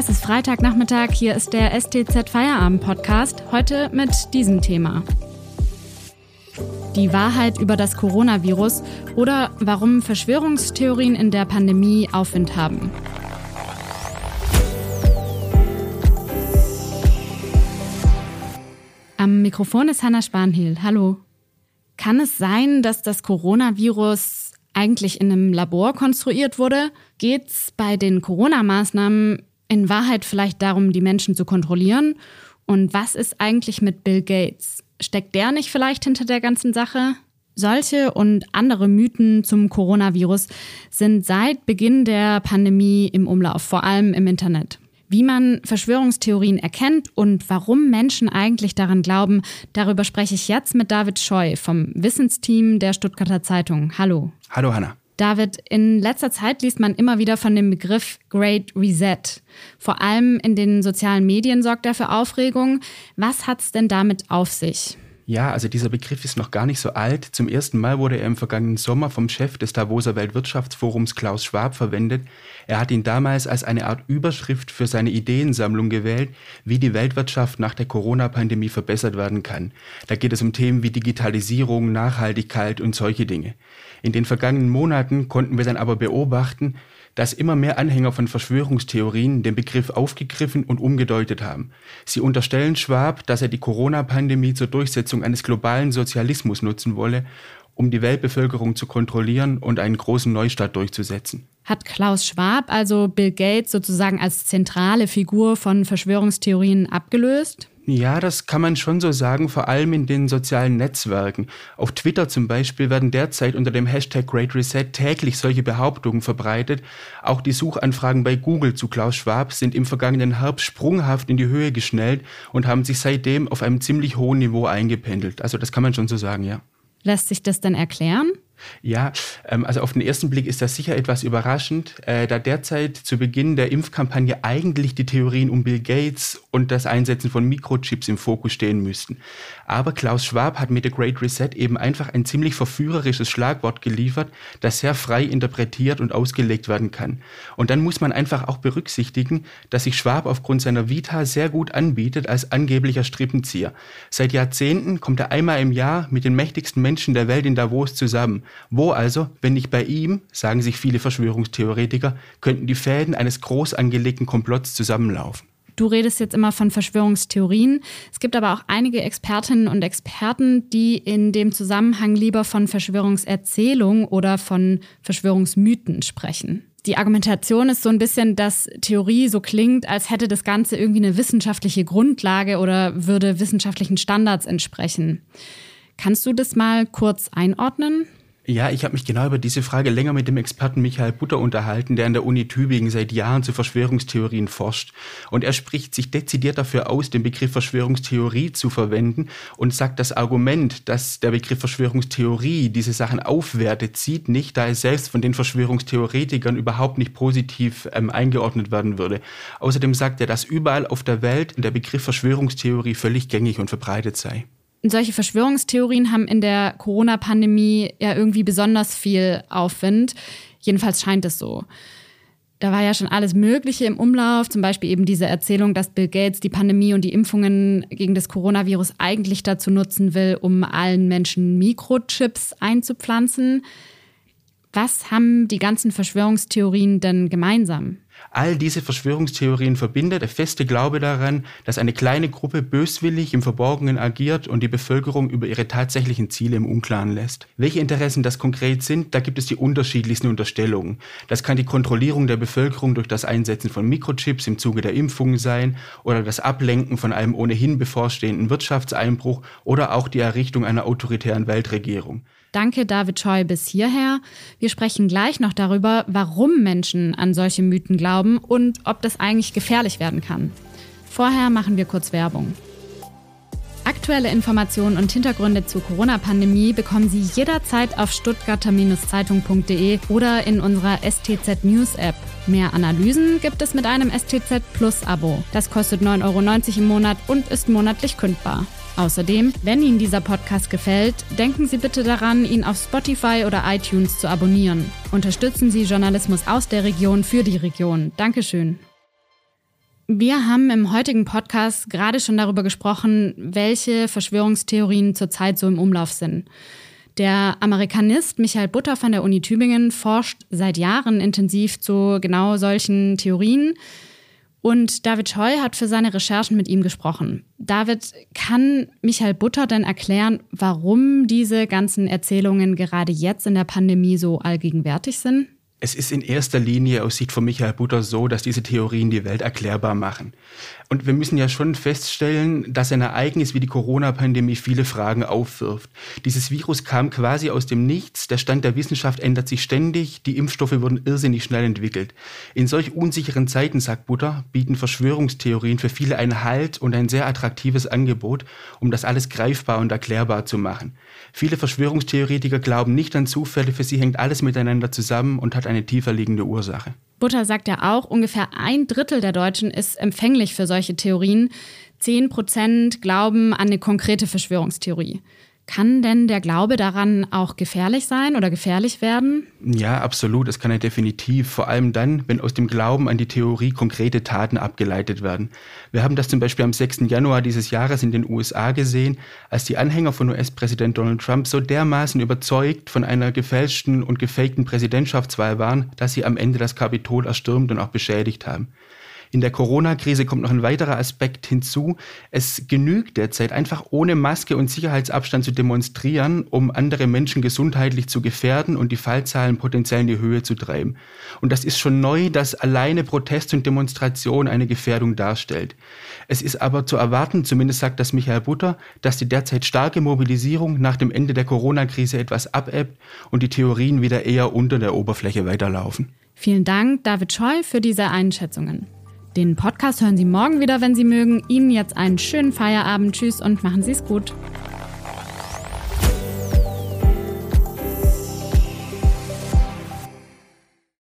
Es ist Freitagnachmittag, hier ist der STZ Feierabend Podcast, heute mit diesem Thema. Die Wahrheit über das Coronavirus oder warum Verschwörungstheorien in der Pandemie Aufwind haben. Am Mikrofon ist Hanna Spanhiel. Hallo. Kann es sein, dass das Coronavirus eigentlich in einem Labor konstruiert wurde? Geht es bei den Corona-Maßnahmen in Wahrheit vielleicht darum, die Menschen zu kontrollieren? Und was ist eigentlich mit Bill Gates? Steckt der nicht vielleicht hinter der ganzen Sache? Solche und andere Mythen zum Coronavirus sind seit Beginn der Pandemie im Umlauf, vor allem im Internet. Wie man Verschwörungstheorien erkennt und warum Menschen eigentlich daran glauben, darüber spreche ich jetzt mit David Scheu vom Wissensteam der Stuttgarter Zeitung. Hallo. Hallo Hanna. David, in letzter Zeit liest man immer wieder von dem Begriff Great Reset. Vor allem in den sozialen Medien sorgt er für Aufregung. Was hat es denn damit auf sich? Ja, also dieser Begriff ist noch gar nicht so alt. Zum ersten Mal wurde er im vergangenen Sommer vom Chef des Davoser Weltwirtschaftsforums Klaus Schwab verwendet. Er hat ihn damals als eine Art Überschrift für seine Ideensammlung gewählt, wie die Weltwirtschaft nach der Corona-Pandemie verbessert werden kann. Da geht es um Themen wie Digitalisierung, Nachhaltigkeit und solche Dinge. In den vergangenen Monaten konnten wir dann aber beobachten, dass immer mehr Anhänger von Verschwörungstheorien den Begriff aufgegriffen und umgedeutet haben. Sie unterstellen Schwab, dass er die Corona-Pandemie zur Durchsetzung eines globalen Sozialismus nutzen wolle, um die Weltbevölkerung zu kontrollieren und einen großen Neustart durchzusetzen. Hat Klaus Schwab also Bill Gates sozusagen als zentrale Figur von Verschwörungstheorien abgelöst? Ja, das kann man schon so sagen, vor allem in den sozialen Netzwerken. Auf Twitter zum Beispiel werden derzeit unter dem Hashtag Great Reset täglich solche Behauptungen verbreitet. Auch die Suchanfragen bei Google zu Klaus Schwab sind im vergangenen Herbst sprunghaft in die Höhe geschnellt und haben sich seitdem auf einem ziemlich hohen Niveau eingependelt. Also das kann man schon so sagen, ja. Lässt sich das denn erklären? Ja, ähm, also auf den ersten Blick ist das sicher etwas überraschend, äh, da derzeit zu Beginn der Impfkampagne eigentlich die Theorien um Bill Gates und das Einsetzen von Mikrochips im Fokus stehen müssten. Aber Klaus Schwab hat mit der Great Reset eben einfach ein ziemlich verführerisches Schlagwort geliefert, das sehr frei interpretiert und ausgelegt werden kann. Und dann muss man einfach auch berücksichtigen, dass sich Schwab aufgrund seiner Vita sehr gut anbietet als angeblicher Strippenzieher. Seit Jahrzehnten kommt er einmal im Jahr mit den mächtigsten Menschen der Welt in Davos zusammen. Wo also, wenn nicht bei ihm, sagen sich viele Verschwörungstheoretiker, könnten die Fäden eines groß angelegten Komplotts zusammenlaufen? Du redest jetzt immer von Verschwörungstheorien. Es gibt aber auch einige Expertinnen und Experten, die in dem Zusammenhang lieber von Verschwörungserzählungen oder von Verschwörungsmythen sprechen. Die Argumentation ist so ein bisschen, dass Theorie so klingt, als hätte das Ganze irgendwie eine wissenschaftliche Grundlage oder würde wissenschaftlichen Standards entsprechen. Kannst du das mal kurz einordnen? Ja, ich habe mich genau über diese Frage länger mit dem Experten Michael Butter unterhalten, der an der Uni Tübingen seit Jahren zu Verschwörungstheorien forscht. Und er spricht sich dezidiert dafür aus, den Begriff Verschwörungstheorie zu verwenden und sagt, das Argument, dass der Begriff Verschwörungstheorie diese Sachen aufwertet, zieht nicht, da es selbst von den Verschwörungstheoretikern überhaupt nicht positiv ähm, eingeordnet werden würde. Außerdem sagt er, dass überall auf der Welt der Begriff Verschwörungstheorie völlig gängig und verbreitet sei solche Verschwörungstheorien haben in der Corona-Pandemie ja irgendwie besonders viel Aufwind. Jedenfalls scheint es so. Da war ja schon alles Mögliche im Umlauf, zum Beispiel eben diese Erzählung, dass Bill Gates die Pandemie und die Impfungen gegen das Coronavirus eigentlich dazu nutzen will, um allen Menschen Mikrochips einzupflanzen. Was haben die ganzen Verschwörungstheorien denn gemeinsam? All diese Verschwörungstheorien verbindet der feste Glaube daran, dass eine kleine Gruppe böswillig im Verborgenen agiert und die Bevölkerung über ihre tatsächlichen Ziele im Unklaren lässt. Welche Interessen das konkret sind, da gibt es die unterschiedlichsten Unterstellungen. Das kann die Kontrollierung der Bevölkerung durch das Einsetzen von Mikrochips im Zuge der Impfungen sein oder das Ablenken von einem ohnehin bevorstehenden Wirtschaftseinbruch oder auch die Errichtung einer autoritären Weltregierung. Danke, David Scheu, bis hierher. Wir sprechen gleich noch darüber, warum Menschen an solche Mythen glauben und ob das eigentlich gefährlich werden kann. Vorher machen wir kurz Werbung. Aktuelle Informationen und Hintergründe zur Corona-Pandemie bekommen Sie jederzeit auf stuttgarter-zeitung.de oder in unserer STZ News App. Mehr Analysen gibt es mit einem STZ Plus Abo. Das kostet 9,90 Euro im Monat und ist monatlich kündbar. Außerdem, wenn Ihnen dieser Podcast gefällt, denken Sie bitte daran, ihn auf Spotify oder iTunes zu abonnieren. Unterstützen Sie Journalismus aus der Region für die Region. Dankeschön. Wir haben im heutigen Podcast gerade schon darüber gesprochen, welche Verschwörungstheorien zurzeit so im Umlauf sind. Der Amerikanist Michael Butter von der Uni Tübingen forscht seit Jahren intensiv zu genau solchen Theorien. Und David Scheu hat für seine Recherchen mit ihm gesprochen. David, kann Michael Butter denn erklären, warum diese ganzen Erzählungen gerade jetzt in der Pandemie so allgegenwärtig sind? Es ist in erster Linie aus Sicht von Michael Butter so, dass diese Theorien die Welt erklärbar machen. Und wir müssen ja schon feststellen, dass ein Ereignis wie die Corona-Pandemie viele Fragen aufwirft. Dieses Virus kam quasi aus dem Nichts, der Stand der Wissenschaft ändert sich ständig, die Impfstoffe wurden irrsinnig schnell entwickelt. In solch unsicheren Zeiten, sagt Butter, bieten Verschwörungstheorien für viele einen Halt und ein sehr attraktives Angebot, um das alles greifbar und erklärbar zu machen. Viele Verschwörungstheoretiker glauben nicht an Zufälle, für sie hängt alles miteinander zusammen und hat eine tiefer liegende Ursache. Butter sagt ja auch, ungefähr ein Drittel der Deutschen ist empfänglich für solche Theorien. Zehn Prozent glauben an eine konkrete Verschwörungstheorie. Kann denn der Glaube daran auch gefährlich sein oder gefährlich werden? Ja, absolut. Das kann er definitiv. Vor allem dann, wenn aus dem Glauben an die Theorie konkrete Taten abgeleitet werden. Wir haben das zum Beispiel am 6. Januar dieses Jahres in den USA gesehen, als die Anhänger von US-Präsident Donald Trump so dermaßen überzeugt von einer gefälschten und gefakten Präsidentschaftswahl waren, dass sie am Ende das Kapitol erstürmt und auch beschädigt haben. In der Corona-Krise kommt noch ein weiterer Aspekt hinzu. Es genügt derzeit einfach ohne Maske und Sicherheitsabstand zu demonstrieren, um andere Menschen gesundheitlich zu gefährden und die Fallzahlen potenziell in die Höhe zu treiben. Und das ist schon neu, dass alleine Protest und Demonstration eine Gefährdung darstellt. Es ist aber zu erwarten, zumindest sagt das Michael Butter, dass die derzeit starke Mobilisierung nach dem Ende der Corona-Krise etwas abebbt und die Theorien wieder eher unter der Oberfläche weiterlaufen. Vielen Dank, David Scheu, für diese Einschätzungen. Den Podcast hören Sie morgen wieder, wenn Sie mögen. Ihnen jetzt einen schönen Feierabend. Tschüss und machen Sie es gut.